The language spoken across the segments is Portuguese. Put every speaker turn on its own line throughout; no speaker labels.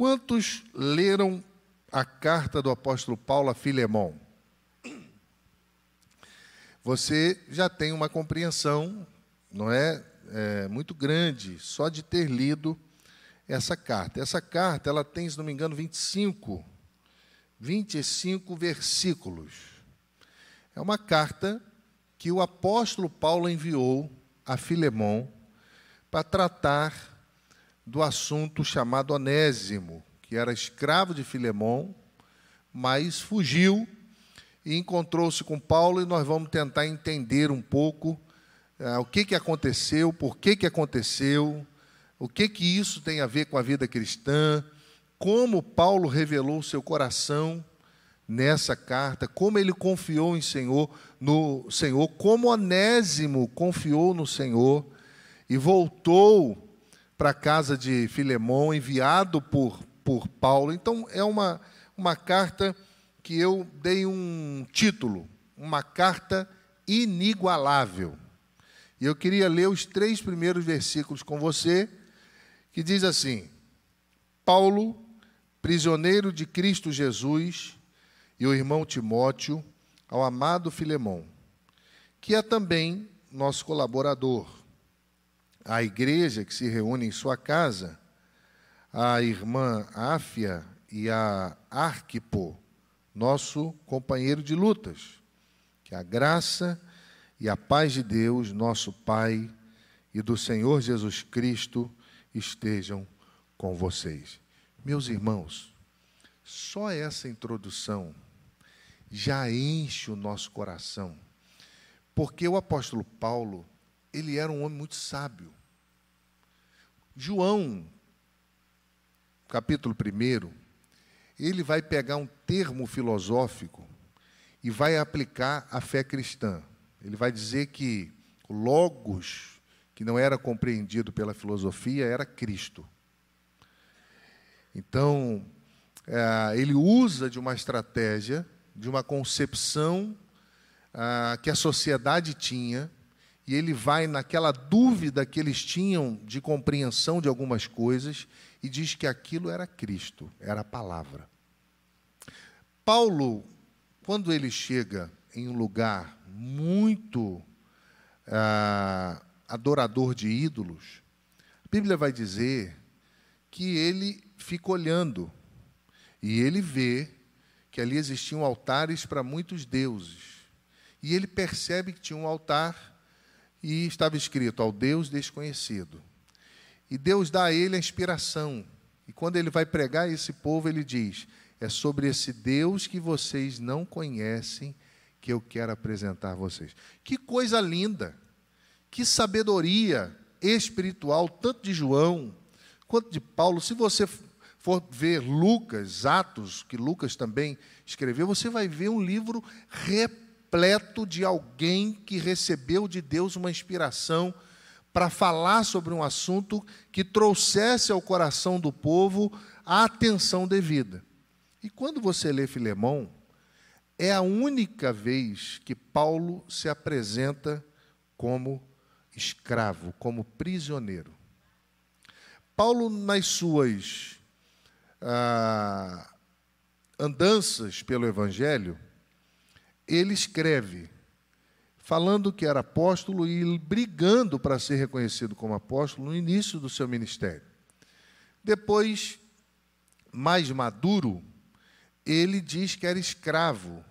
Quantos leram a carta do apóstolo Paulo a Filemão? Você já tem uma compreensão, não é, é muito grande, só de ter lido essa carta. Essa carta, ela tem, se não me engano, 25, 25 versículos. É uma carta que o apóstolo Paulo enviou a Filemão para tratar do assunto chamado Onésimo, que era escravo de Filemão, mas fugiu e encontrou-se com Paulo e nós vamos tentar entender um pouco uh, o que, que aconteceu, por que, que aconteceu, o que, que isso tem a ver com a vida cristã, como Paulo revelou seu coração nessa carta, como ele confiou em Senhor, no Senhor, como Onésimo confiou no Senhor e voltou para a casa de Filemão, enviado por, por Paulo. Então, é uma, uma carta que eu dei um título, uma carta inigualável. E eu queria ler os três primeiros versículos com você, que diz assim: Paulo, prisioneiro de Cristo Jesus, e o irmão Timóteo, ao amado Filemão, que é também nosso colaborador, à igreja que se reúne em sua casa, a irmã Áfia e a Arquipo, nosso companheiro de lutas. Que a graça e a paz de Deus, nosso Pai, e do Senhor Jesus Cristo estejam com vocês. Meus irmãos, só essa introdução já enche o nosso coração, porque o apóstolo Paulo, ele era um homem muito sábio. João, capítulo 1, ele vai pegar um termo filosófico e vai aplicar à fé cristã. Ele vai dizer que o Logos, que não era compreendido pela filosofia, era Cristo. Então, é, ele usa de uma estratégia, de uma concepção ah, que a sociedade tinha, e ele vai naquela dúvida que eles tinham de compreensão de algumas coisas, e diz que aquilo era Cristo, era a palavra. Paulo, quando ele chega em um lugar muito ah, adorador de ídolos, a Bíblia vai dizer que ele fica olhando e ele vê que ali existiam altares para muitos deuses. E ele percebe que tinha um altar e estava escrito ao Deus desconhecido. E Deus dá a ele a inspiração. E quando ele vai pregar a esse povo, ele diz: É sobre esse Deus que vocês não conhecem que eu quero apresentar a vocês. Que coisa linda! Que sabedoria espiritual, tanto de João quanto de Paulo. Se você for ver Lucas, Atos, que Lucas também escreveu, você vai ver um livro repleto de alguém que recebeu de Deus uma inspiração para falar sobre um assunto que trouxesse ao coração do povo a atenção devida. E quando você lê Filemão, é a única vez que Paulo se apresenta como escravo, como prisioneiro. Paulo, nas suas ah, andanças pelo Evangelho, ele escreve falando que era apóstolo e brigando para ser reconhecido como apóstolo no início do seu ministério. Depois, mais maduro, ele diz que era escravo,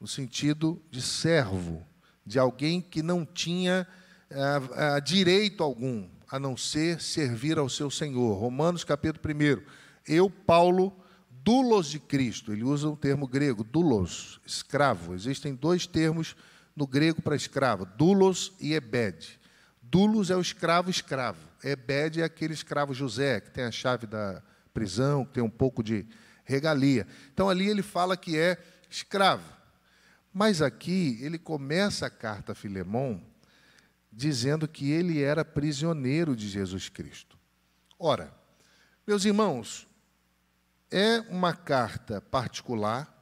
no sentido de servo, de alguém que não tinha é, é, direito algum, a não ser servir ao seu Senhor. Romanos capítulo 1. Eu, Paulo, dulos de Cristo, ele usa um termo grego, dulos, escravo. Existem dois termos no grego para escravo, dulos e ebed. Dulos é o escravo escravo. Ebed é aquele escravo José, que tem a chave da prisão, que tem um pouco de regalia. Então ali ele fala que é escravo. Mas aqui ele começa a carta a Filemão dizendo que ele era prisioneiro de Jesus Cristo. Ora, meus irmãos, é uma carta particular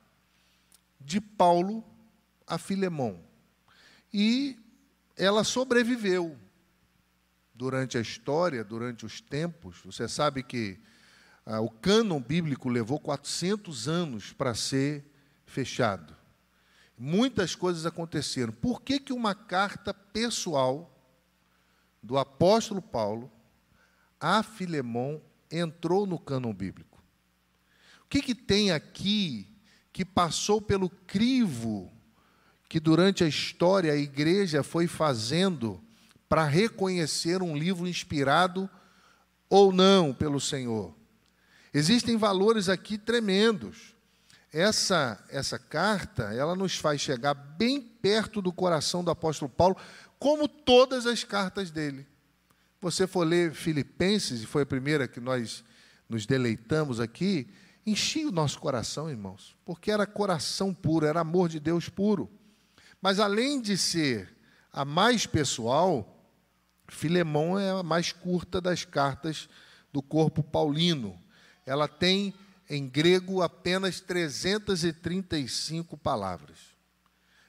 de Paulo a Filemão. E ela sobreviveu durante a história, durante os tempos. Você sabe que ah, o cânon bíblico levou 400 anos para ser fechado. Muitas coisas aconteceram. Por que, que uma carta pessoal do apóstolo Paulo a Filemão entrou no cânon bíblico? O que, que tem aqui que passou pelo crivo que durante a história a igreja foi fazendo para reconhecer um livro inspirado ou não pelo Senhor? Existem valores aqui tremendos. Essa essa carta, ela nos faz chegar bem perto do coração do apóstolo Paulo, como todas as cartas dele. Você for ler Filipenses, e foi a primeira que nós nos deleitamos aqui, enchia o nosso coração, irmãos, porque era coração puro, era amor de Deus puro. Mas além de ser a mais pessoal, Filemão é a mais curta das cartas do corpo paulino. Ela tem em grego apenas 335 palavras.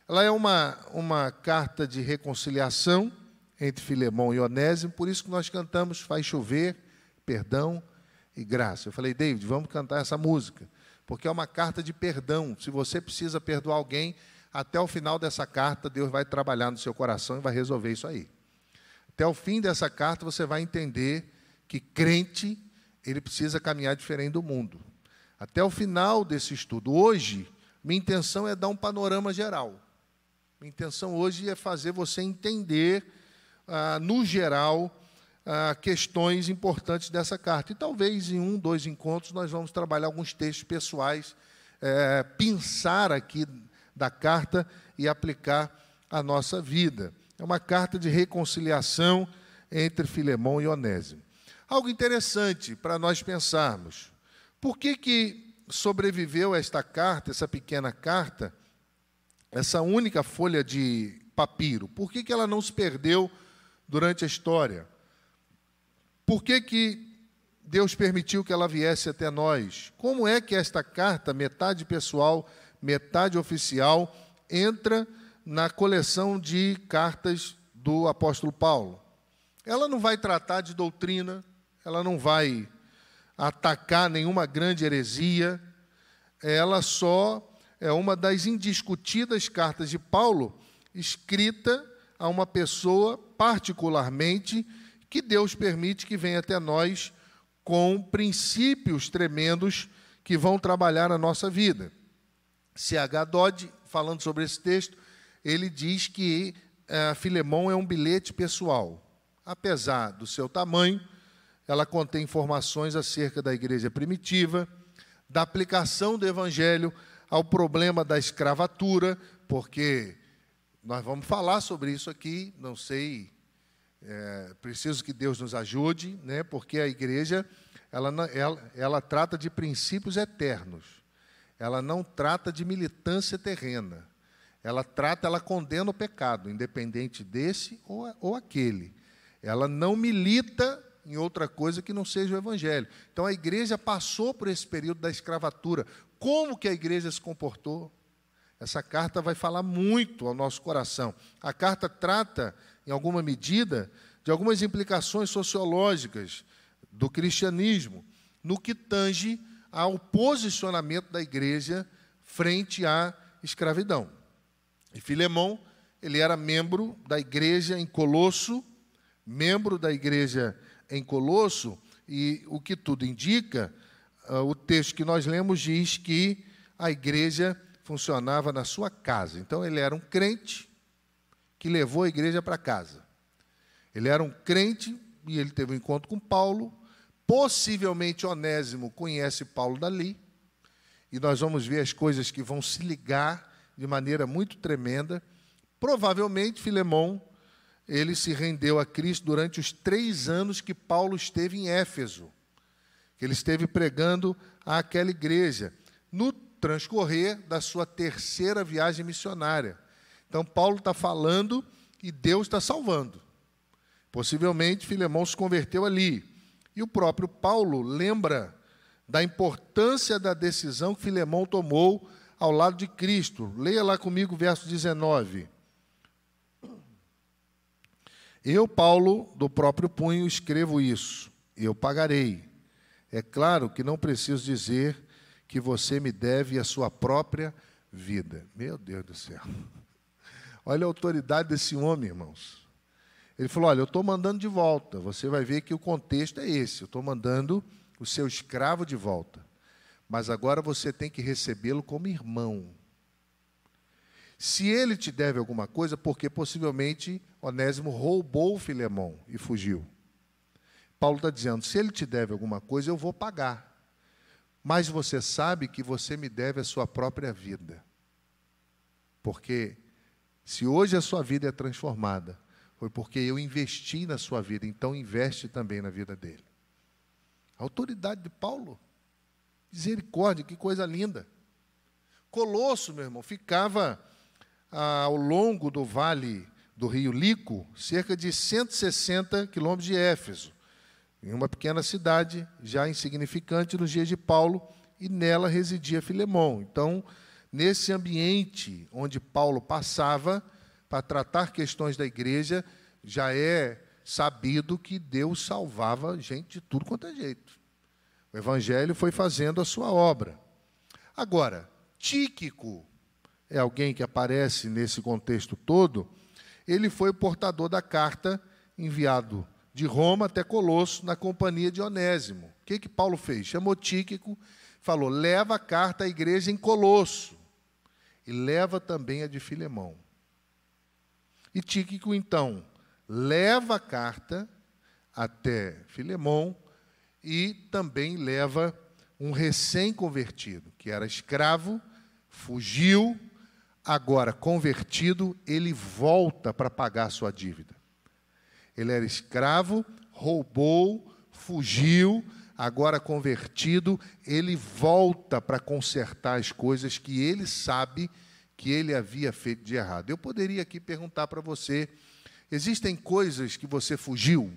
Ela é uma, uma carta de reconciliação entre Filemão e Onésimo, por isso que nós cantamos Faz chover, perdão e graça. Eu falei, David, vamos cantar essa música, porque é uma carta de perdão. Se você precisa perdoar alguém, até o final dessa carta, Deus vai trabalhar no seu coração e vai resolver isso aí. Até o fim dessa carta, você vai entender que crente, ele precisa caminhar diferente do mundo até o final desse estudo. Hoje, minha intenção é dar um panorama geral. Minha intenção hoje é fazer você entender, ah, no geral, ah, questões importantes dessa carta. E talvez em um, dois encontros nós vamos trabalhar alguns textos pessoais, é, pensar aqui da carta e aplicar a nossa vida. É uma carta de reconciliação entre Filemão e Onésimo. Algo interessante para nós pensarmos. Por que, que sobreviveu esta carta, essa pequena carta, essa única folha de papiro? Por que, que ela não se perdeu durante a história? Por que, que Deus permitiu que ela viesse até nós? Como é que esta carta, metade pessoal, metade oficial, entra na coleção de cartas do apóstolo Paulo? Ela não vai tratar de doutrina, ela não vai atacar nenhuma grande heresia, ela só é uma das indiscutidas cartas de Paulo, escrita a uma pessoa particularmente que Deus permite que venha até nós com princípios tremendos que vão trabalhar a nossa vida. C.H. Dodd, falando sobre esse texto, ele diz que é, Filemão é um bilhete pessoal. Apesar do seu tamanho, ela contém informações acerca da igreja primitiva, da aplicação do evangelho ao problema da escravatura, porque nós vamos falar sobre isso aqui, não sei, é, preciso que Deus nos ajude, né, porque a igreja ela, ela, ela trata de princípios eternos, ela não trata de militância terrena, ela trata, ela condena o pecado, independente desse ou, ou aquele. Ela não milita em outra coisa que não seja o evangelho. Então a igreja passou por esse período da escravatura. Como que a igreja se comportou? Essa carta vai falar muito ao nosso coração. A carta trata, em alguma medida, de algumas implicações sociológicas do cristianismo, no que tange ao posicionamento da igreja frente à escravidão. E Filemão, ele era membro da igreja em Colosso, membro da igreja em Colosso, e o que tudo indica, uh, o texto que nós lemos diz que a igreja funcionava na sua casa. Então, ele era um crente que levou a igreja para casa. Ele era um crente e ele teve um encontro com Paulo. Possivelmente Onésimo conhece Paulo dali. E nós vamos ver as coisas que vão se ligar de maneira muito tremenda. Provavelmente Filemão ele se rendeu a Cristo durante os três anos que Paulo esteve em Éfeso, que ele esteve pregando àquela igreja, no transcorrer da sua terceira viagem missionária. Então, Paulo está falando e Deus está salvando. Possivelmente, Filemão se converteu ali. E o próprio Paulo lembra da importância da decisão que Filemão tomou ao lado de Cristo. Leia lá comigo o verso 19. Eu, Paulo, do próprio punho, escrevo isso. Eu pagarei. É claro que não preciso dizer que você me deve a sua própria vida. Meu Deus do céu. Olha a autoridade desse homem, irmãos. Ele falou: Olha, eu estou mandando de volta. Você vai ver que o contexto é esse. Eu estou mandando o seu escravo de volta. Mas agora você tem que recebê-lo como irmão. Se ele te deve alguma coisa, porque possivelmente Onésimo roubou Filemão e fugiu. Paulo está dizendo: se ele te deve alguma coisa, eu vou pagar. Mas você sabe que você me deve a sua própria vida. Porque se hoje a sua vida é transformada, foi porque eu investi na sua vida, então investe também na vida dele. A autoridade de Paulo. Misericórdia, que coisa linda. Colosso, meu irmão, ficava ah, ao longo do vale do rio Lico, cerca de 160 quilômetros de Éfeso, em uma pequena cidade já insignificante nos dias de Paulo, e nela residia Filemão. Então, nesse ambiente onde Paulo passava para tratar questões da igreja, já é sabido que Deus salvava gente de tudo quanto é jeito. O evangelho foi fazendo a sua obra. Agora, Tíquico é alguém que aparece nesse contexto todo, ele foi o portador da carta enviado de Roma até Colosso na companhia de Onésimo. O que que Paulo fez? Chamou Tíquico, falou: "Leva a carta à igreja em Colosso e leva também a de Filemão". E Tíquico então leva a carta até Filemão e também leva um recém-convertido, que era escravo, fugiu, agora convertido, ele volta para pagar sua dívida. Ele era escravo, roubou, fugiu, agora convertido, ele volta para consertar as coisas que ele sabe que ele havia feito de errado. Eu poderia aqui perguntar para você: existem coisas que você fugiu?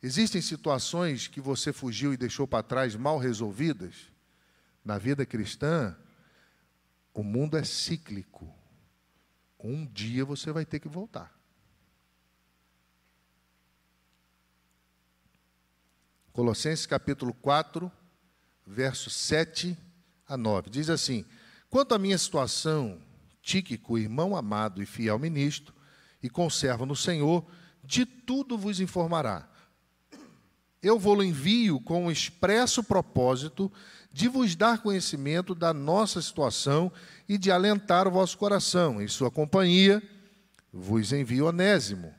Existem situações que você fugiu e deixou para trás mal resolvidas? Na vida cristã, o mundo é cíclico. Um dia você vai ter que voltar. Colossenses capítulo 4, versos 7 a 9. Diz assim: Quanto à minha situação, Tíquico, irmão amado e fiel ministro, e conservo no Senhor, de tudo vos informará eu vou-lo envio com o expresso propósito de vos dar conhecimento da nossa situação e de alentar o vosso coração. Em sua companhia, vos envio Onésimo,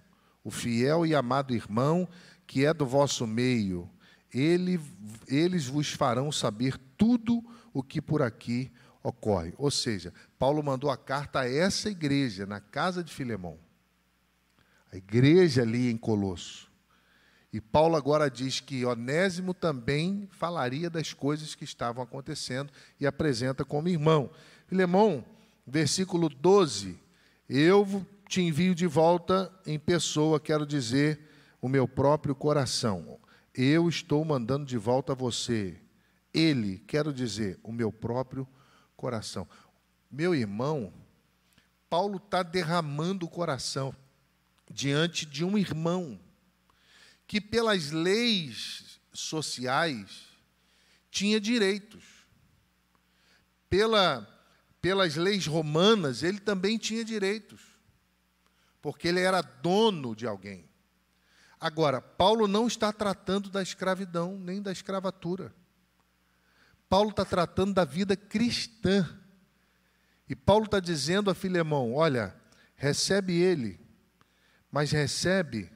o fiel e amado irmão que é do vosso meio. Ele, eles vos farão saber tudo o que por aqui ocorre. Ou seja, Paulo mandou a carta a essa igreja, na casa de Filemão. A igreja ali em Colosso. E Paulo agora diz que Onésimo também falaria das coisas que estavam acontecendo e apresenta como irmão. Filemão, versículo 12: Eu te envio de volta em pessoa, quero dizer, o meu próprio coração. Eu estou mandando de volta a você. Ele, quero dizer, o meu próprio coração. Meu irmão, Paulo está derramando o coração diante de um irmão que, pelas leis sociais, tinha direitos. Pela, pelas leis romanas, ele também tinha direitos, porque ele era dono de alguém. Agora, Paulo não está tratando da escravidão nem da escravatura. Paulo está tratando da vida cristã. E Paulo está dizendo a Filemão: olha, recebe ele, mas recebe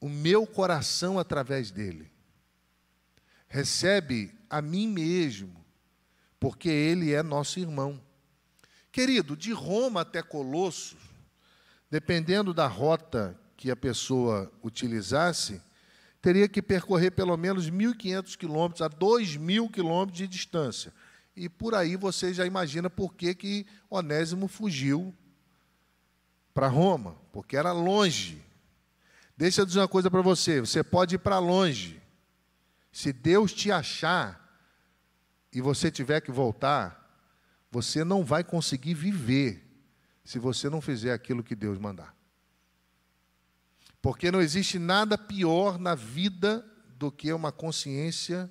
o meu coração através dele. Recebe a mim mesmo, porque ele é nosso irmão. Querido, de Roma até Colossos, dependendo da rota que a pessoa utilizasse, teria que percorrer pelo menos 1.500 quilômetros a 2.000 quilômetros de distância. E por aí você já imagina por que, que Onésimo fugiu para Roma, porque era longe. Deixa eu dizer uma coisa para você: você pode ir para longe. Se Deus te achar e você tiver que voltar, você não vai conseguir viver se você não fizer aquilo que Deus mandar. Porque não existe nada pior na vida do que uma consciência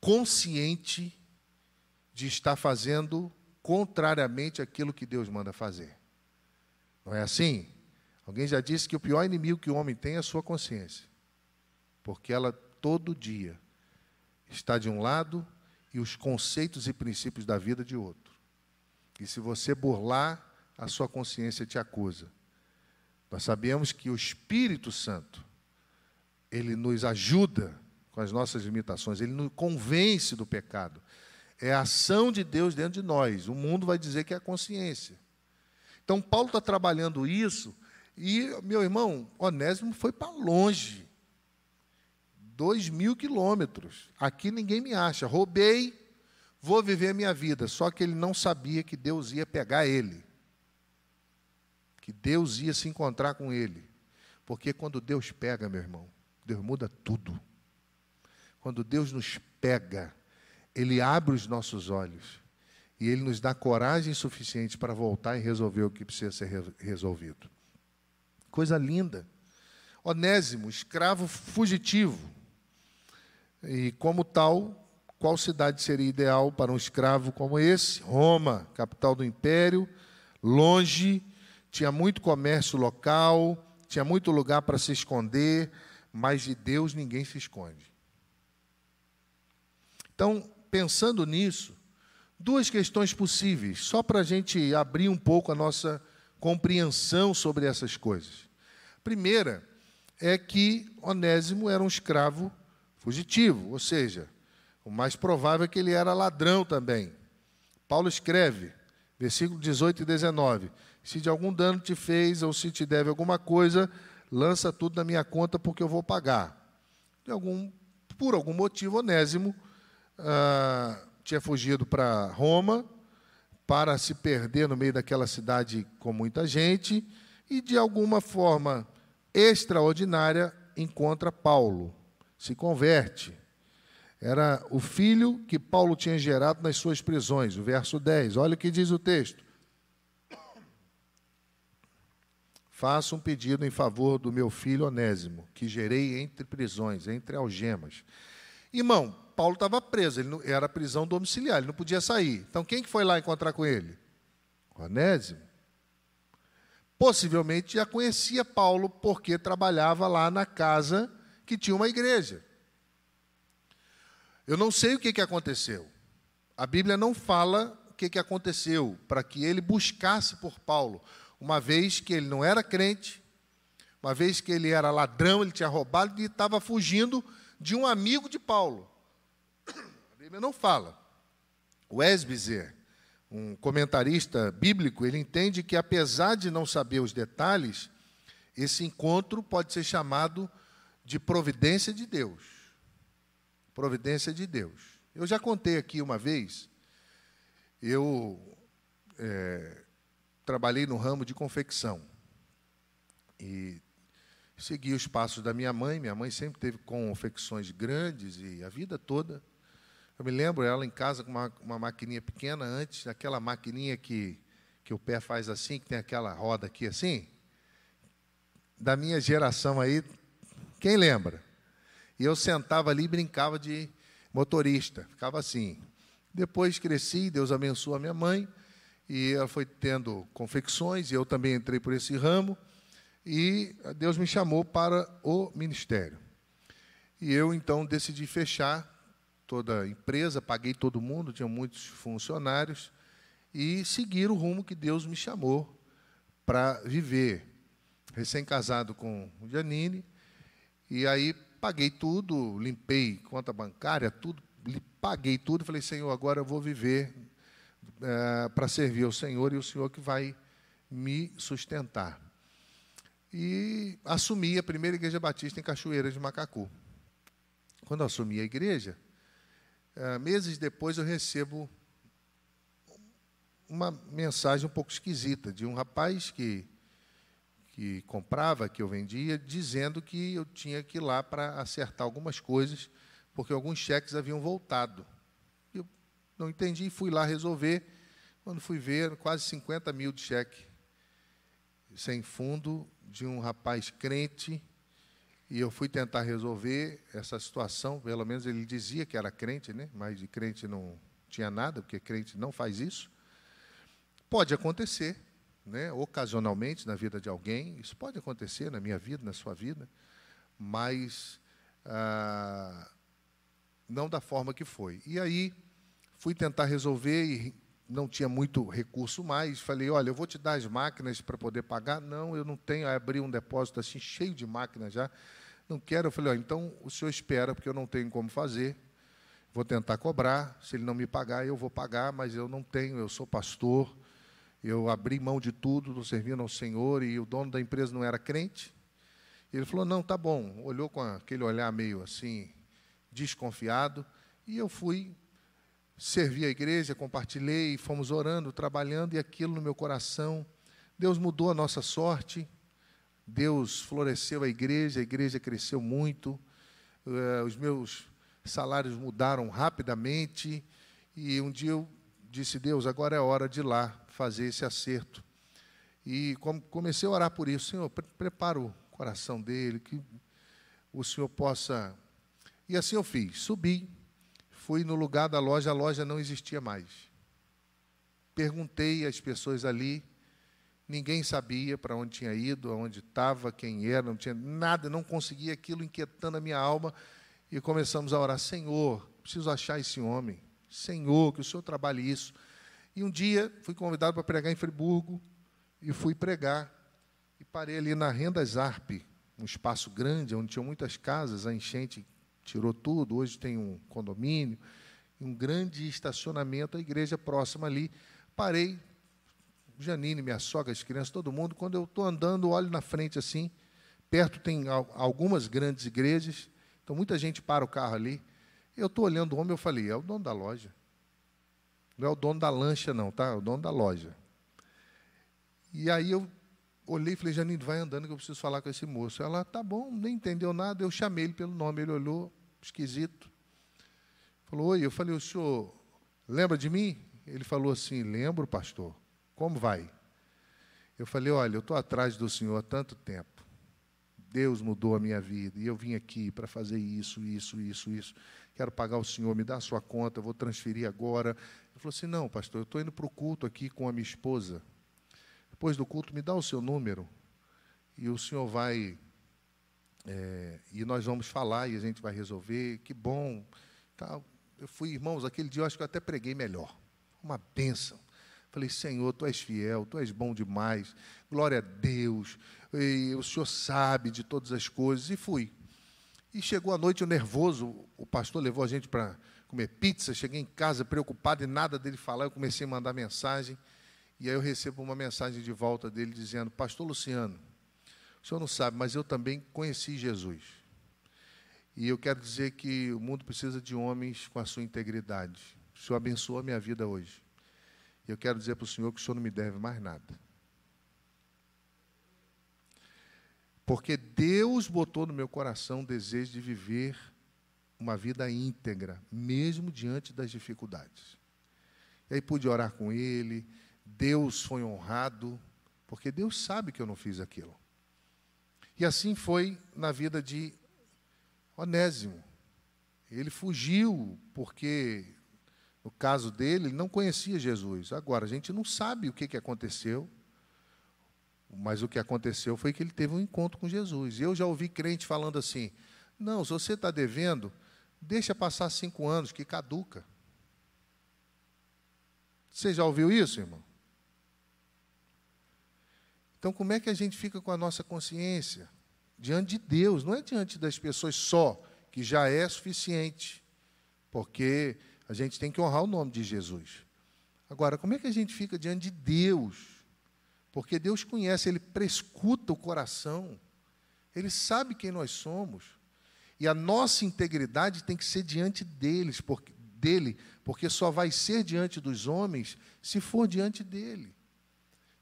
consciente de estar fazendo contrariamente aquilo que Deus manda fazer. Não é assim? Alguém já disse que o pior inimigo que o homem tem é a sua consciência. Porque ela todo dia está de um lado e os conceitos e princípios da vida de outro. E se você burlar, a sua consciência te acusa. Nós sabemos que o Espírito Santo, ele nos ajuda com as nossas limitações, ele nos convence do pecado. É a ação de Deus dentro de nós. O mundo vai dizer que é a consciência. Então, Paulo está trabalhando isso, e, meu irmão, Onésimo foi para longe. Dois mil quilômetros. Aqui ninguém me acha. Roubei, vou viver a minha vida. Só que ele não sabia que Deus ia pegar ele. Que Deus ia se encontrar com ele. Porque quando Deus pega, meu irmão, Deus muda tudo. Quando Deus nos pega, Ele abre os nossos olhos e Ele nos dá coragem suficiente para voltar e resolver o que precisa ser resolvido. Coisa linda. Onésimo, escravo fugitivo. E como tal, qual cidade seria ideal para um escravo como esse? Roma, capital do império, longe, tinha muito comércio local, tinha muito lugar para se esconder, mas de Deus ninguém se esconde. Então, pensando nisso, duas questões possíveis, só para a gente abrir um pouco a nossa compreensão sobre essas coisas. Primeira é que Onésimo era um escravo fugitivo, ou seja, o mais provável é que ele era ladrão também. Paulo escreve, versículo 18 e 19: Se de algum dano te fez ou se te deve alguma coisa, lança tudo na minha conta porque eu vou pagar. Algum, por algum motivo, Onésimo ah, tinha fugido para Roma para se perder no meio daquela cidade com muita gente e, de alguma forma extraordinária, encontra Paulo, se converte. Era o filho que Paulo tinha gerado nas suas prisões, o verso 10. Olha o que diz o texto. Faço um pedido em favor do meu filho Onésimo, que gerei entre prisões, entre algemas. Irmão, Paulo estava preso, ele não, era prisão domiciliar, ele não podia sair. Então quem que foi lá encontrar com ele? Onésimo. Possivelmente já conhecia Paulo porque trabalhava lá na casa que tinha uma igreja. Eu não sei o que, que aconteceu. A Bíblia não fala o que, que aconteceu para que ele buscasse por Paulo, uma vez que ele não era crente, uma vez que ele era ladrão, ele tinha roubado e estava fugindo de um amigo de Paulo. Bíblia não fala. O Esbizer, um comentarista bíblico, ele entende que, apesar de não saber os detalhes, esse encontro pode ser chamado de providência de Deus. Providência de Deus. Eu já contei aqui uma vez, eu é, trabalhei no ramo de confecção e segui os passos da minha mãe. Minha mãe sempre teve confecções grandes e a vida toda. Eu me lembro ela em casa com uma, uma maquininha pequena antes, aquela maquininha que, que o pé faz assim, que tem aquela roda aqui assim. Da minha geração aí, quem lembra? E eu sentava ali e brincava de motorista, ficava assim. Depois cresci, Deus abençoou a minha mãe, e ela foi tendo confecções, e eu também entrei por esse ramo, e Deus me chamou para o ministério. E eu então decidi fechar toda a empresa, paguei todo mundo, tinha muitos funcionários, e seguir o rumo que Deus me chamou para viver. Recém-casado com Janine, e aí paguei tudo, limpei conta bancária, tudo, paguei tudo, falei, Senhor, agora eu vou viver é, para servir ao Senhor e o Senhor que vai me sustentar. E assumi a primeira igreja batista em Cachoeira de Macacu. Quando assumi a igreja, é, meses depois eu recebo uma mensagem um pouco esquisita de um rapaz que, que comprava, que eu vendia, dizendo que eu tinha que ir lá para acertar algumas coisas, porque alguns cheques haviam voltado. Não entendi e fui lá resolver. Quando fui ver, quase 50 mil de cheque sem fundo, de um rapaz crente, E eu fui tentar resolver essa situação, pelo menos ele dizia que era crente, né? mas de crente não tinha nada, porque crente não faz isso. Pode acontecer, né? ocasionalmente na vida de alguém, isso pode acontecer na minha vida, na sua vida, mas ah, não da forma que foi. E aí fui tentar resolver e não tinha muito recurso mais. Falei, olha, eu vou te dar as máquinas para poder pagar. Não, eu não tenho. Aí abri um depósito assim, cheio de máquinas já. Não quero. Eu falei, então o senhor espera, porque eu não tenho como fazer. Vou tentar cobrar. Se ele não me pagar, eu vou pagar, mas eu não tenho. Eu sou pastor. Eu abri mão de tudo, estou servindo ao Senhor, e o dono da empresa não era crente. Ele falou, não, tá bom. Olhou com aquele olhar meio assim, desconfiado. E eu fui servi a igreja, compartilhei, fomos orando, trabalhando, e aquilo no meu coração. Deus mudou a nossa sorte, Deus floresceu a igreja, a igreja cresceu muito, uh, os meus salários mudaram rapidamente, e um dia eu disse: Deus, agora é hora de ir lá fazer esse acerto. E comecei a orar por isso, Senhor, prepara o coração dele, que o Senhor possa. E assim eu fiz, subi, Fui no lugar da loja, a loja não existia mais. Perguntei às pessoas ali, ninguém sabia para onde tinha ido, aonde estava, quem era, não tinha nada, não conseguia aquilo inquietando a minha alma. E começamos a orar: Senhor, preciso achar esse homem. Senhor, que o Senhor trabalhe isso. E um dia fui convidado para pregar em Friburgo e fui pregar. E parei ali na Renda Zarp, um espaço grande, onde tinham muitas casas, a enchente tirou tudo, hoje tem um condomínio, um grande estacionamento, a igreja próxima ali. Parei, Janine, minha sogra, as crianças, todo mundo, quando eu estou andando, olho na frente assim, perto tem algumas grandes igrejas, então muita gente para o carro ali. Eu estou olhando o homem, eu falei, é o dono da loja. Não é o dono da lancha, não, tá? É o dono da loja. E aí eu olhei e falei, Janine, vai andando que eu preciso falar com esse moço. Ela, tá bom, nem entendeu nada. Eu chamei ele pelo nome, ele olhou, esquisito. Falou, oi, eu falei, o senhor lembra de mim? Ele falou assim, lembro, pastor. Como vai? Eu falei, olha, eu estou atrás do senhor há tanto tempo. Deus mudou a minha vida e eu vim aqui para fazer isso, isso, isso, isso. Quero pagar o senhor, me dá a sua conta, vou transferir agora. Ele falou assim: não, pastor, eu estou indo para o culto aqui com a minha esposa. Depois do culto, me dá o seu número e o senhor vai é, e nós vamos falar e a gente vai resolver. Que bom. Tal. Eu fui, irmãos, aquele dia eu acho que eu até preguei melhor. Uma bênção. Falei, Senhor, tu és fiel, tu és bom demais, glória a Deus, e o Senhor sabe de todas as coisas. E fui. E chegou a noite, eu nervoso, o pastor levou a gente para comer pizza. Cheguei em casa preocupado e nada dele falar. Eu comecei a mandar mensagem. E aí eu recebo uma mensagem de volta dele dizendo: Pastor Luciano, o senhor não sabe, mas eu também conheci Jesus. E eu quero dizer que o mundo precisa de homens com a sua integridade. O senhor abençoou a minha vida hoje. E eu quero dizer para o senhor que o senhor não me deve mais nada. Porque Deus botou no meu coração o desejo de viver uma vida íntegra, mesmo diante das dificuldades. E aí pude orar com ele, Deus foi honrado, porque Deus sabe que eu não fiz aquilo. E assim foi na vida de Onésimo. Ele fugiu porque, no caso dele, ele não conhecia Jesus. Agora, a gente não sabe o que, que aconteceu, mas o que aconteceu foi que ele teve um encontro com Jesus. E eu já ouvi crente falando assim: não, se você está devendo, deixa passar cinco anos, que caduca. Você já ouviu isso, irmão? Então, como é que a gente fica com a nossa consciência? Diante de Deus, não é diante das pessoas só, que já é suficiente, porque a gente tem que honrar o nome de Jesus. Agora, como é que a gente fica diante de Deus? Porque Deus conhece, Ele prescuta o coração, Ele sabe quem nós somos. E a nossa integridade tem que ser diante deles, porque, dele, porque só vai ser diante dos homens se for diante dele.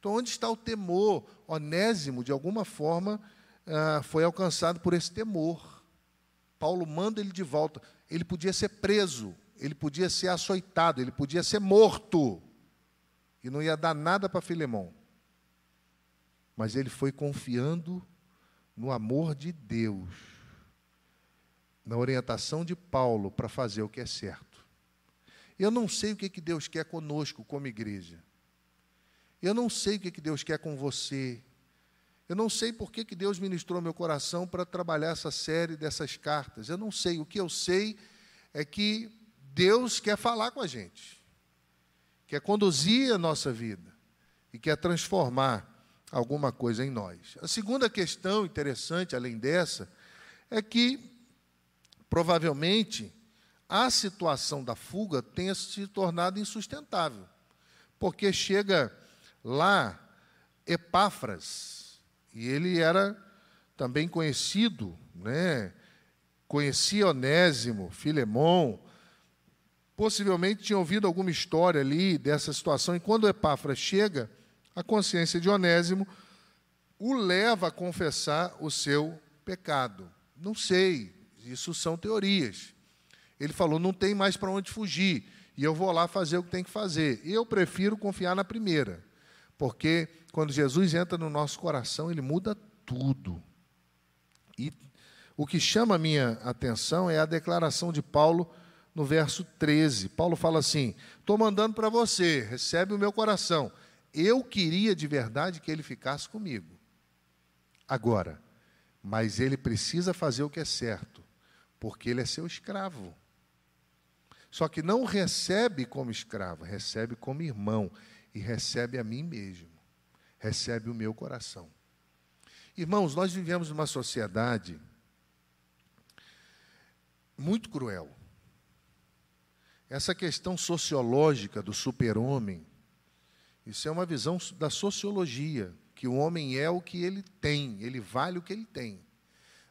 Então, onde está o temor? Onésimo, de alguma forma, ah, foi alcançado por esse temor. Paulo manda ele de volta. Ele podia ser preso, ele podia ser açoitado, ele podia ser morto. E não ia dar nada para Filemão. Mas ele foi confiando no amor de Deus. na orientação de Paulo para fazer o que é certo. Eu não sei o que, que Deus quer conosco como igreja. Eu não sei o que, Deus quer com você. Eu não sei por que Deus ministrou meu coração para trabalhar essa série dessas cartas. Eu não sei. O que eu sei é que Deus quer falar com a gente, quer conduzir a nossa vida e quer transformar alguma coisa em nós. A segunda questão interessante, além dessa, é que provavelmente a situação da fuga tenha se tornado insustentável, porque chega lá Epáfras, e ele era também conhecido, né? conhecia Onésimo, Filemão, possivelmente tinha ouvido alguma história ali dessa situação, e quando Epáfras chega, a consciência de Onésimo o leva a confessar o seu pecado. Não sei, isso são teorias. Ele falou: não tem mais para onde fugir, e eu vou lá fazer o que tem que fazer. Eu prefiro confiar na primeira, porque quando Jesus entra no nosso coração, ele muda tudo. E o que chama a minha atenção é a declaração de Paulo no verso 13. Paulo fala assim: estou mandando para você, recebe o meu coração. Eu queria de verdade que ele ficasse comigo. Agora, mas ele precisa fazer o que é certo porque ele é seu escravo. Só que não recebe como escravo, recebe como irmão e recebe a mim mesmo, recebe o meu coração. Irmãos, nós vivemos numa sociedade muito cruel. Essa questão sociológica do super-homem, isso é uma visão da sociologia, que o homem é o que ele tem, ele vale o que ele tem.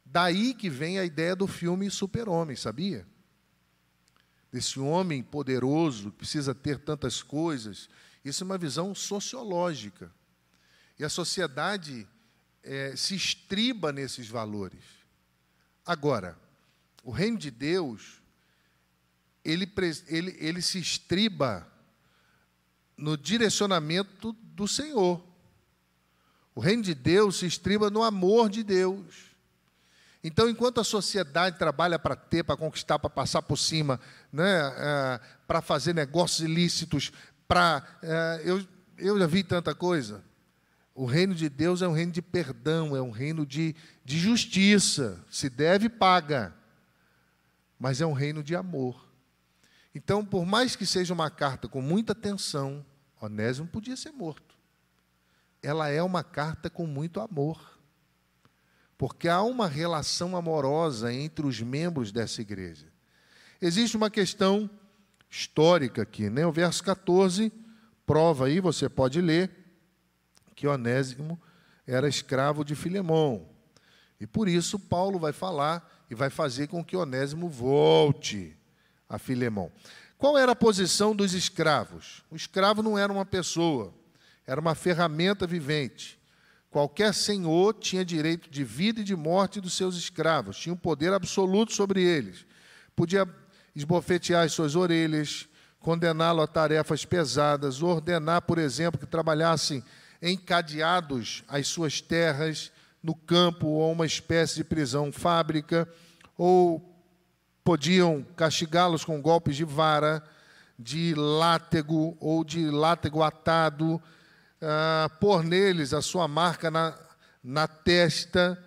Daí que vem a ideia do filme Super-Homem, sabia? Desse homem poderoso que precisa ter tantas coisas. Isso é uma visão sociológica. E a sociedade é, se estriba nesses valores. Agora, o reino de Deus, ele, ele, ele se estriba no direcionamento do Senhor. O reino de Deus se estriba no amor de Deus. Então, enquanto a sociedade trabalha para ter, para conquistar, para passar por cima, né, é, para fazer negócios ilícitos, para. É, eu, eu já vi tanta coisa. O reino de Deus é um reino de perdão, é um reino de, de justiça. Se deve, paga. Mas é um reino de amor. Então, por mais que seja uma carta com muita tensão, Onésimo podia ser morto. Ela é uma carta com muito amor porque há uma relação amorosa entre os membros dessa igreja. Existe uma questão histórica aqui, né? O verso 14 prova aí, você pode ler, que Onésimo era escravo de Filemão. E por isso Paulo vai falar e vai fazer com que Onésimo volte a Filemão. Qual era a posição dos escravos? O escravo não era uma pessoa, era uma ferramenta vivente. Qualquer senhor tinha direito de vida e de morte dos seus escravos, tinha um poder absoluto sobre eles. Podia esbofetear as suas orelhas, condená-lo a tarefas pesadas, ordenar, por exemplo, que trabalhassem encadeados às suas terras, no campo ou uma espécie de prisão fábrica, ou podiam castigá-los com golpes de vara, de látego ou de látego atado, ah, pôr neles a sua marca na, na testa,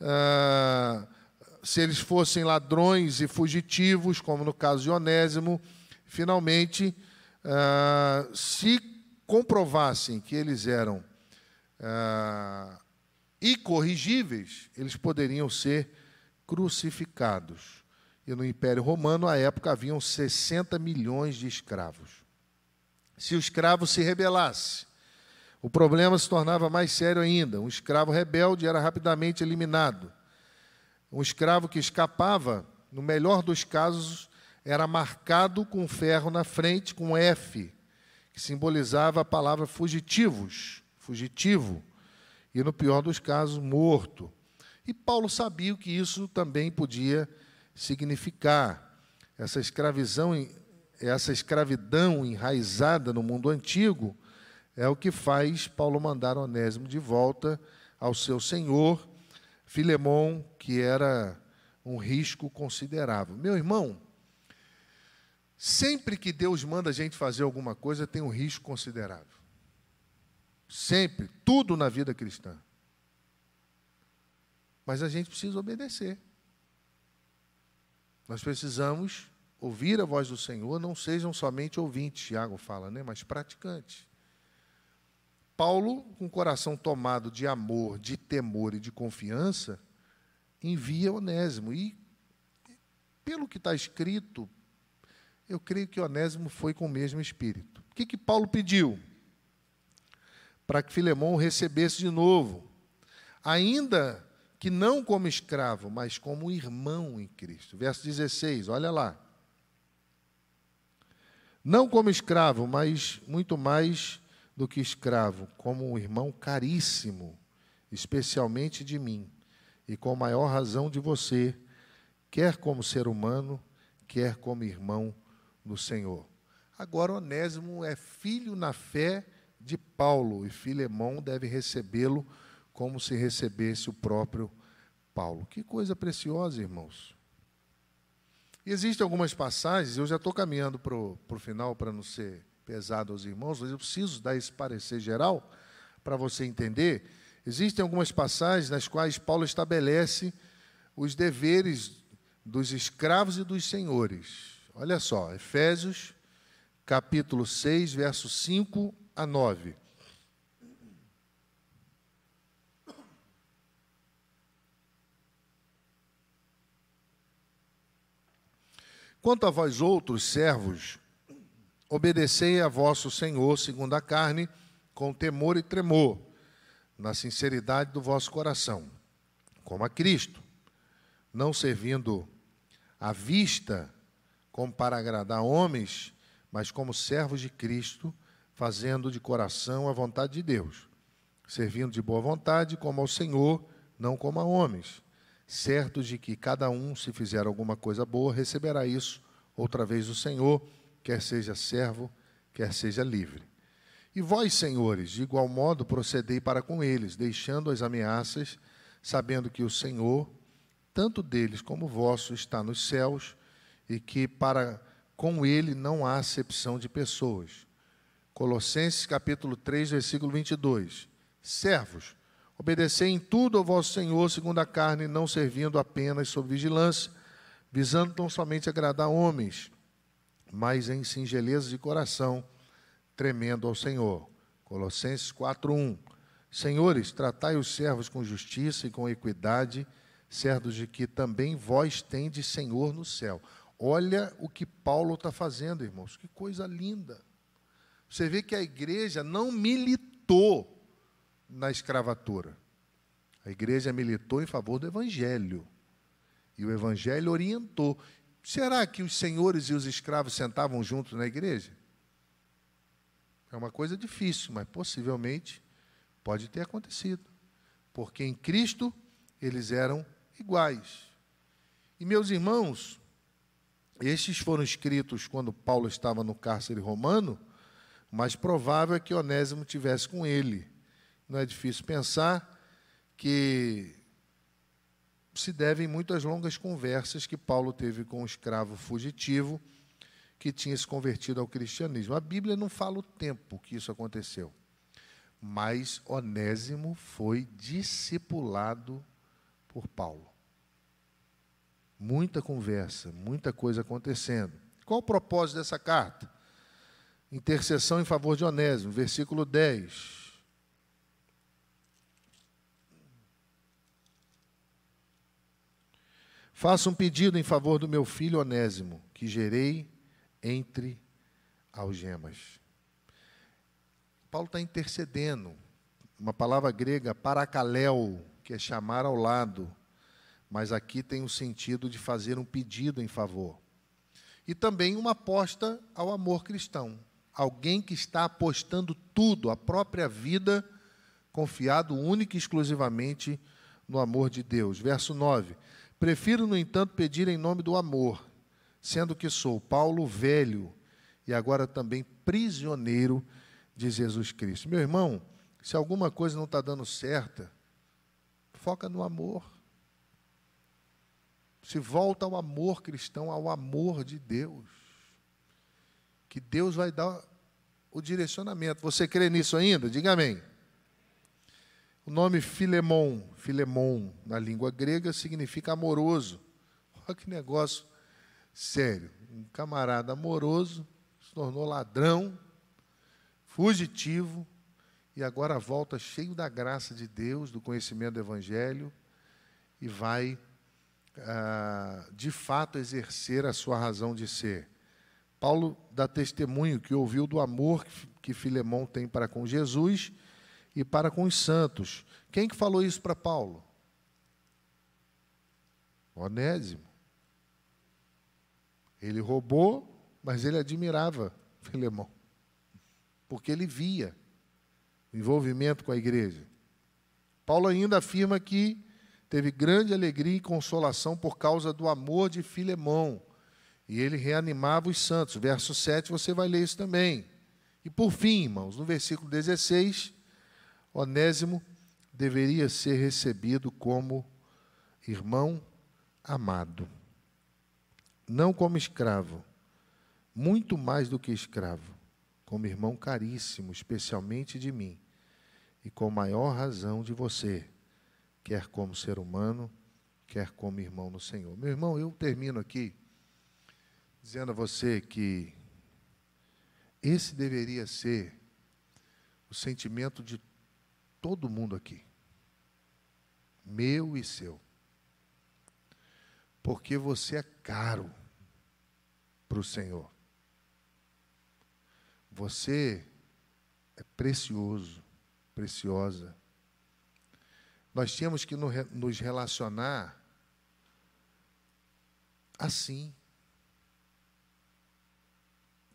ah, se eles fossem ladrões e fugitivos, como no caso de Onésimo, finalmente, ah, se comprovassem que eles eram ah, incorrigíveis, eles poderiam ser crucificados. E no Império Romano, à época, haviam 60 milhões de escravos. Se o escravo se rebelasse, o problema se tornava mais sério ainda. Um escravo rebelde era rapidamente eliminado. Um escravo que escapava, no melhor dos casos, era marcado com ferro na frente, com F, que simbolizava a palavra fugitivos, fugitivo, e no pior dos casos, morto. E Paulo sabia o que isso também podia significar. Essa escravidão, essa escravidão enraizada no mundo antigo é o que faz Paulo mandar Onésimo de volta ao seu senhor. Filemão, que era um risco considerável. Meu irmão, sempre que Deus manda a gente fazer alguma coisa, tem um risco considerável. Sempre, tudo na vida cristã. Mas a gente precisa obedecer. Nós precisamos ouvir a voz do Senhor, não sejam somente ouvintes, Tiago fala, né, mas praticantes. Paulo, com o coração tomado de amor, de temor e de confiança, envia Onésimo. E, pelo que está escrito, eu creio que Onésimo foi com o mesmo espírito. O que, que Paulo pediu? Para que Filemão o recebesse de novo, ainda que não como escravo, mas como irmão em Cristo. Verso 16, olha lá. Não como escravo, mas muito mais do que escravo, como um irmão caríssimo, especialmente de mim, e com maior razão de você, quer como ser humano, quer como irmão do Senhor. Agora, Onésimo é filho na fé de Paulo, e Filemão deve recebê-lo como se recebesse o próprio Paulo. Que coisa preciosa, irmãos. E existem algumas passagens, eu já estou caminhando para o final para não ser pesado aos irmãos, mas eu preciso dar esse parecer geral para você entender. Existem algumas passagens nas quais Paulo estabelece os deveres dos escravos e dos senhores. Olha só, Efésios, capítulo 6, versos 5 a 9. Quanto a vós outros servos, Obedecei a vosso Senhor segundo a carne, com temor e tremor, na sinceridade do vosso coração, como a Cristo, não servindo à vista como para agradar homens, mas como servos de Cristo, fazendo de coração a vontade de Deus, servindo de boa vontade como ao Senhor, não como a homens, certos de que cada um, se fizer alguma coisa boa, receberá isso outra vez do Senhor quer seja servo, quer seja livre. E vós, senhores, de igual modo procedei para com eles, deixando as ameaças, sabendo que o Senhor, tanto deles como vosso, está nos céus, e que para com ele não há acepção de pessoas. Colossenses capítulo 3, versículo 22. Servos, obedecei em tudo ao vosso Senhor segundo a carne, não servindo apenas sob vigilância, visando não somente agradar homens, mas em singeleza de coração, tremendo ao Senhor. Colossenses 4:1. Senhores, tratai os servos com justiça e com equidade, certos de que também vós tendes Senhor no céu. Olha o que Paulo está fazendo, irmãos, que coisa linda. Você vê que a igreja não militou na escravatura. A igreja militou em favor do evangelho. E o evangelho orientou. Será que os senhores e os escravos sentavam juntos na igreja? É uma coisa difícil, mas possivelmente pode ter acontecido. Porque em Cristo eles eram iguais. E meus irmãos, estes foram escritos quando Paulo estava no cárcere romano, mas provável é que Onésimo tivesse com ele. Não é difícil pensar que se devem muito às longas conversas que Paulo teve com um escravo fugitivo que tinha se convertido ao cristianismo. A Bíblia não fala o tempo que isso aconteceu, mas Onésimo foi discipulado por Paulo. Muita conversa, muita coisa acontecendo. Qual o propósito dessa carta? Intercessão em favor de Onésimo, versículo 10. Faça um pedido em favor do meu filho Onésimo, que gerei entre algemas. Paulo está intercedendo. Uma palavra grega, paracaléu, que é chamar ao lado. Mas aqui tem o sentido de fazer um pedido em favor. E também uma aposta ao amor cristão. Alguém que está apostando tudo, a própria vida, confiado única e exclusivamente no amor de Deus. Verso 9. Prefiro, no entanto, pedir em nome do amor, sendo que sou Paulo velho e agora também prisioneiro de Jesus Cristo. Meu irmão, se alguma coisa não está dando certa, foca no amor. Se volta ao amor cristão, ao amor de Deus. Que Deus vai dar o direcionamento. Você crê nisso ainda? Diga amém. O nome Filemon, Filemon na língua grega significa amoroso. Olha que negócio sério. Um camarada amoroso se tornou ladrão, fugitivo e agora volta cheio da graça de Deus, do conhecimento do Evangelho e vai, ah, de fato, exercer a sua razão de ser. Paulo dá testemunho que ouviu do amor que Filemão tem para com Jesus e para com os santos. Quem que falou isso para Paulo? Onésimo. Ele roubou, mas ele admirava Filemão, porque ele via o envolvimento com a igreja. Paulo ainda afirma que teve grande alegria e consolação por causa do amor de Filemão, e ele reanimava os santos. Verso 7, você vai ler isso também. E por fim, irmãos, no versículo 16, Onésimo deveria ser recebido como irmão amado, não como escravo, muito mais do que escravo, como irmão caríssimo, especialmente de mim, e com maior razão de você, quer como ser humano, quer como irmão no Senhor. Meu irmão, eu termino aqui dizendo a você que esse deveria ser o sentimento de todo mundo aqui, meu e seu, porque você é caro para o Senhor, você é precioso, preciosa. Nós tínhamos que nos relacionar assim,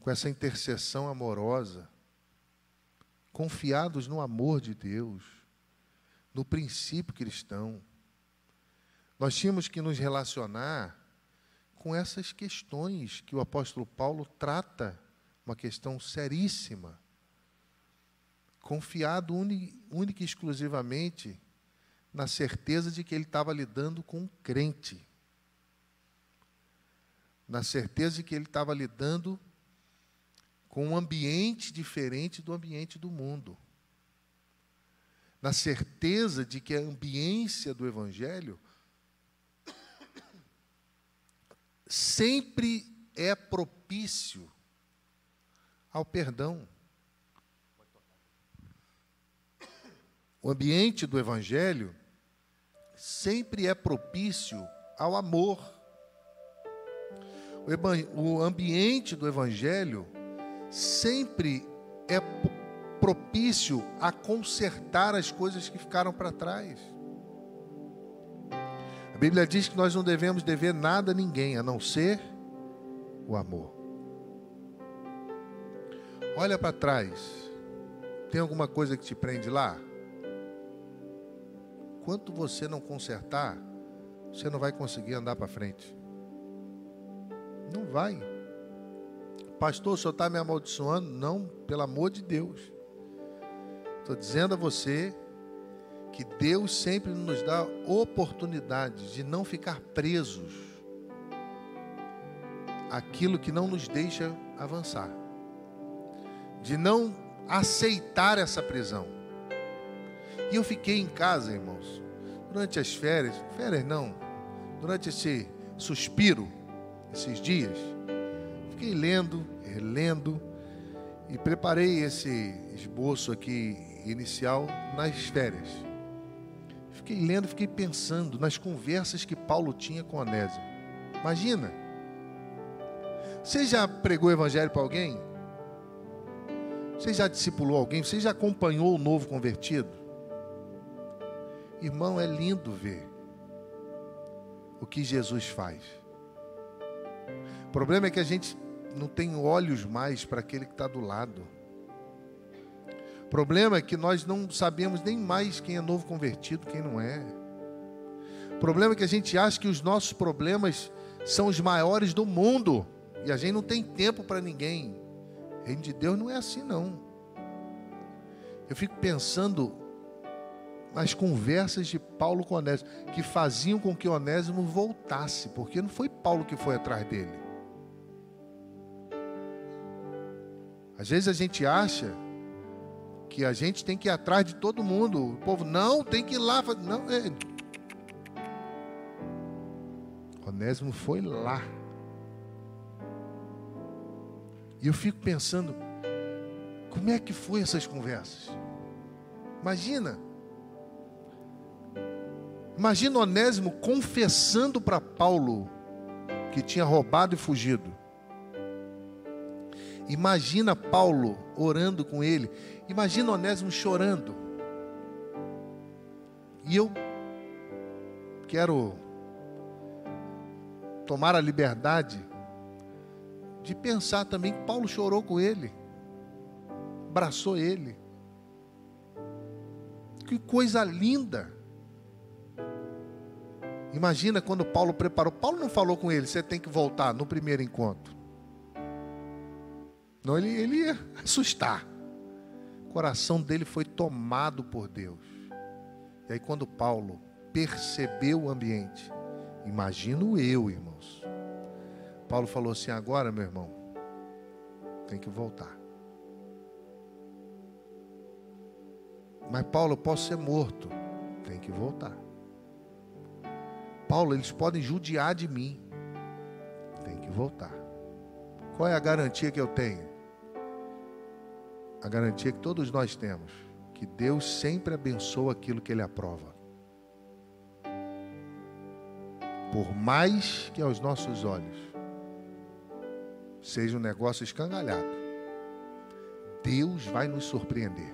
com essa intercessão amorosa confiados no amor de Deus, no princípio cristão. Nós tínhamos que nos relacionar com essas questões que o apóstolo Paulo trata, uma questão seríssima. Confiado única e exclusivamente na certeza de que ele estava lidando com um crente. Na certeza de que ele estava lidando com um ambiente diferente do ambiente do mundo. Na certeza de que a ambiência do Evangelho sempre é propício ao perdão. O ambiente do Evangelho sempre é propício ao amor. O ambiente do Evangelho sempre é propício a consertar as coisas que ficaram para trás. A Bíblia diz que nós não devemos dever nada a ninguém, a não ser o amor. Olha para trás. Tem alguma coisa que te prende lá? Quanto você não consertar, você não vai conseguir andar para frente. Não vai. Pastor, o senhor está me amaldiçoando? Não, pelo amor de Deus. Estou dizendo a você que Deus sempre nos dá oportunidade de não ficar presos aquilo que não nos deixa avançar, de não aceitar essa prisão. E eu fiquei em casa, irmãos, durante as férias, férias não, durante esse suspiro, esses dias, fiquei lendo, relendo e preparei esse esboço aqui inicial nas férias. Fiquei lendo, fiquei pensando nas conversas que Paulo tinha com Onésimo. Imagina. Você já pregou o evangelho para alguém? Você já discipulou alguém? Você já acompanhou o novo convertido? Irmão, é lindo ver o que Jesus faz. O problema é que a gente não tem olhos mais para aquele que está do lado. O problema é que nós não sabemos nem mais quem é novo convertido, quem não é. O problema é que a gente acha que os nossos problemas são os maiores do mundo e a gente não tem tempo para ninguém. O reino de Deus não é assim, não. Eu fico pensando as conversas de Paulo com Onésimo, que faziam com que Onésimo voltasse, porque não foi Paulo que foi atrás dele. Às vezes a gente acha que a gente tem que ir atrás de todo mundo. O povo, não, tem que ir lá. Não, é... Onésimo foi lá. E eu fico pensando, como é que foi essas conversas? Imagina. Imagina Onésimo confessando para Paulo que tinha roubado e fugido. Imagina Paulo orando com ele. Imagina Onésimo chorando. E eu quero tomar a liberdade de pensar também que Paulo chorou com ele, abraçou ele. Que coisa linda. Imagina quando Paulo preparou. Paulo não falou com ele, você tem que voltar no primeiro encontro. Não, ele, ele ia assustar. O coração dele foi tomado por Deus. E aí, quando Paulo percebeu o ambiente, imagino eu, irmãos. Paulo falou assim: agora, meu irmão, tem que voltar. Mas, Paulo, eu posso ser morto. Tem que voltar. Paulo, eles podem judiar de mim. Tem que voltar. Qual é a garantia que eu tenho? A garantia que todos nós temos, que Deus sempre abençoa aquilo que Ele aprova. Por mais que aos nossos olhos seja um negócio escangalhado, Deus vai nos surpreender.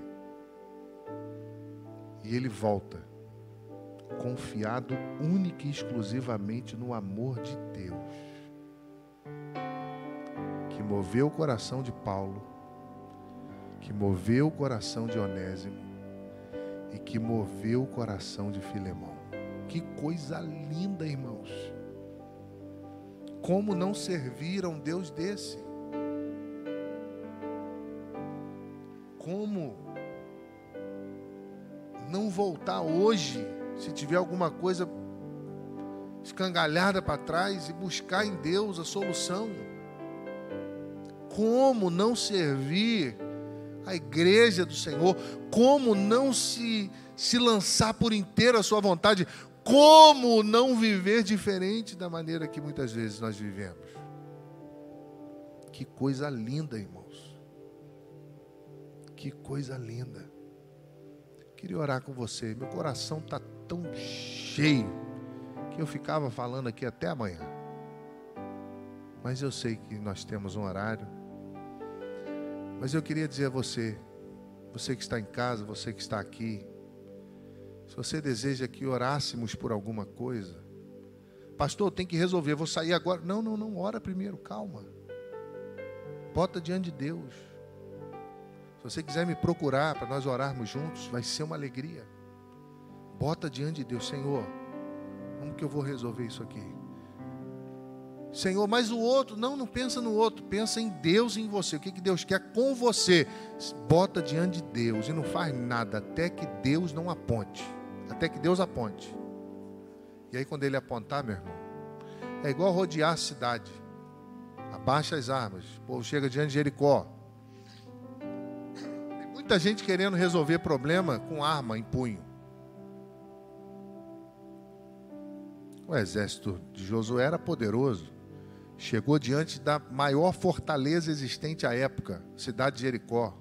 E Ele volta, confiado única e exclusivamente no amor de Deus, que moveu o coração de Paulo que moveu o coração de Onésimo e que moveu o coração de Filemão. Que coisa linda, irmãos. Como não servir a um Deus desse? Como não voltar hoje, se tiver alguma coisa escangalhada para trás e buscar em Deus a solução? Como não servir a igreja do Senhor, como não se, se lançar por inteiro a sua vontade, como não viver diferente da maneira que muitas vezes nós vivemos. Que coisa linda, irmãos. Que coisa linda. Queria orar com você. Meu coração está tão cheio que eu ficava falando aqui até amanhã. Mas eu sei que nós temos um horário mas eu queria dizer a você, você que está em casa, você que está aqui, se você deseja que orássemos por alguma coisa, pastor, tem que resolver, vou sair agora. Não, não, não, ora primeiro, calma. Bota diante de Deus. Se você quiser me procurar para nós orarmos juntos, vai ser uma alegria. Bota diante de Deus, Senhor, como que eu vou resolver isso aqui? Senhor, mas o outro, não, não pensa no outro, pensa em Deus e em você. O que, que Deus quer com você? Bota diante de Deus e não faz nada até que Deus não aponte. Até que Deus aponte. E aí, quando ele apontar, meu irmão, é igual rodear a cidade. Abaixa as armas. O povo chega diante de Jericó. Tem muita gente querendo resolver problema com arma em punho. O exército de Josué era poderoso chegou diante da maior fortaleza existente à época, cidade de Jericó.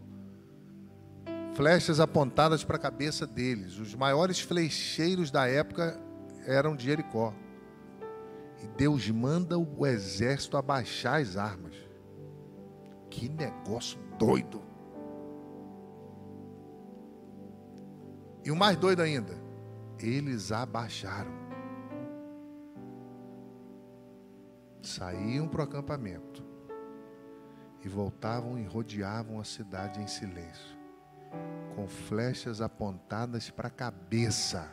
Flechas apontadas para a cabeça deles. Os maiores flecheiros da época eram de Jericó. E Deus manda o exército abaixar as armas. Que negócio doido. E o mais doido ainda, eles abaixaram. Saíam para o acampamento e voltavam e rodeavam a cidade em silêncio, com flechas apontadas para a cabeça.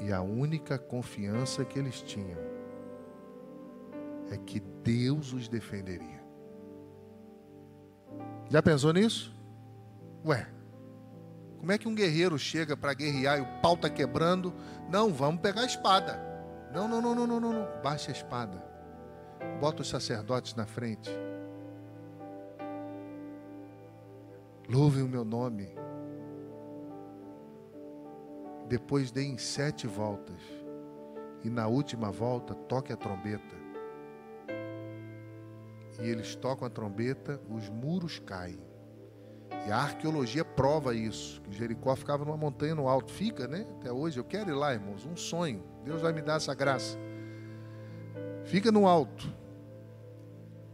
E a única confiança que eles tinham é que Deus os defenderia. Já pensou nisso? Ué, Como é que um guerreiro chega para guerrear e o pau está quebrando? Não, vamos pegar a espada. Não, não, não, não, não, não, não. Baixa a espada. Bota os sacerdotes na frente. Louve o meu nome. Depois deem sete voltas. E na última volta, toque a trombeta. E eles tocam a trombeta, os muros caem. E a arqueologia prova isso. Que Jericó ficava numa montanha no alto. Fica, né? Até hoje. Eu quero ir lá, irmãos. Um sonho. Deus vai me dar essa graça. Fica no alto.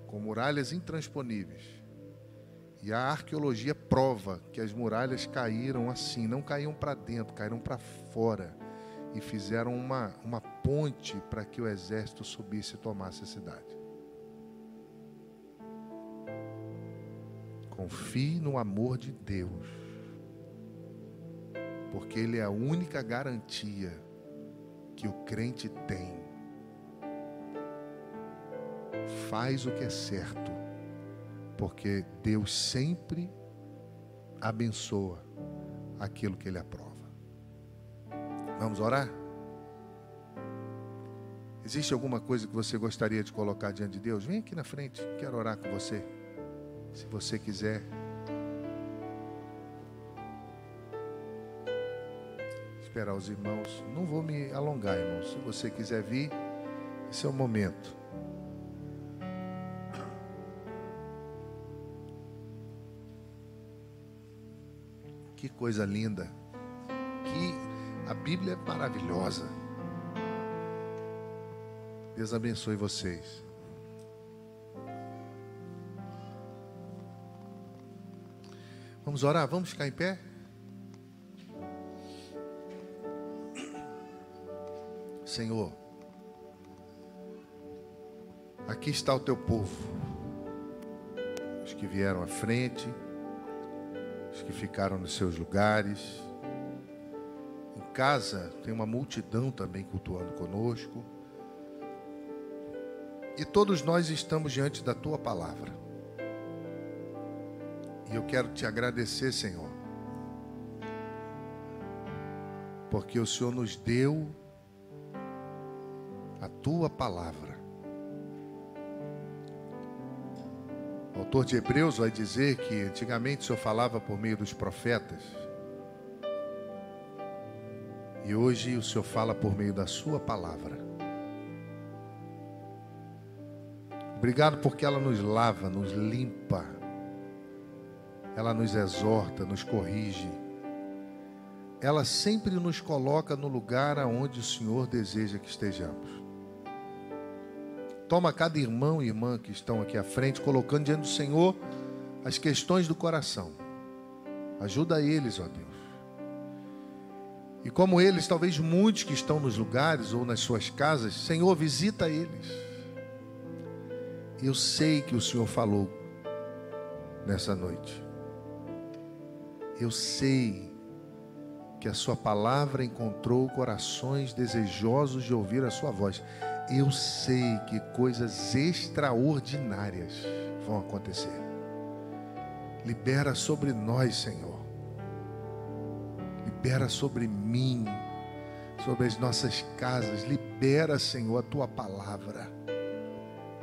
Com muralhas intransponíveis. E a arqueologia prova que as muralhas caíram assim. Não caíam para dentro, caíram para fora. E fizeram uma, uma ponte para que o exército subisse e tomasse a cidade. Confie no amor de Deus, porque Ele é a única garantia que o crente tem. Faz o que é certo, porque Deus sempre abençoa aquilo que Ele aprova. Vamos orar? Existe alguma coisa que você gostaria de colocar diante de Deus? Vem aqui na frente, quero orar com você. Se você quiser. Esperar os irmãos. Não vou me alongar, irmãos. Se você quiser vir, esse é o momento. Que coisa linda. Que a Bíblia é maravilhosa. Deus abençoe vocês. Vamos orar? Vamos ficar em pé? Senhor, aqui está o teu povo, os que vieram à frente, os que ficaram nos seus lugares. Em casa tem uma multidão também cultuando conosco. E todos nós estamos diante da tua palavra. Eu quero te agradecer, Senhor, porque o Senhor nos deu a tua palavra. O autor de Hebreus vai dizer que antigamente o Senhor falava por meio dos profetas. E hoje o Senhor fala por meio da sua palavra. Obrigado porque ela nos lava, nos limpa ela nos exorta, nos corrige. Ela sempre nos coloca no lugar aonde o Senhor deseja que estejamos. Toma cada irmão e irmã que estão aqui à frente, colocando diante do Senhor as questões do coração. Ajuda eles, ó Deus. E como eles, talvez muitos que estão nos lugares ou nas suas casas, Senhor, visita eles. Eu sei que o Senhor falou nessa noite. Eu sei que a Sua palavra encontrou corações desejosos de ouvir a Sua voz. Eu sei que coisas extraordinárias vão acontecer. Libera sobre nós, Senhor. Libera sobre mim, sobre as nossas casas. Libera, Senhor, a tua palavra.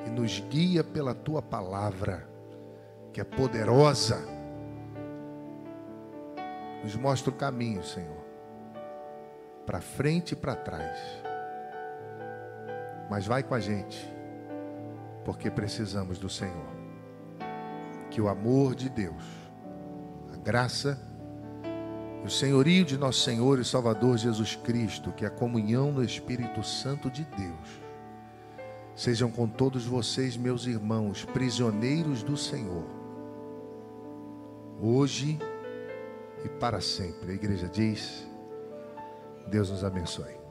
E nos guia pela tua palavra, que é poderosa nos mostra o caminho, Senhor. Para frente e para trás. Mas vai com a gente, porque precisamos do Senhor. Que o amor de Deus, a graça e o senhorio de nosso Senhor e Salvador Jesus Cristo, que é a comunhão no Espírito Santo de Deus, sejam com todos vocês, meus irmãos, prisioneiros do Senhor, hoje e para sempre. A igreja diz: Deus nos abençoe.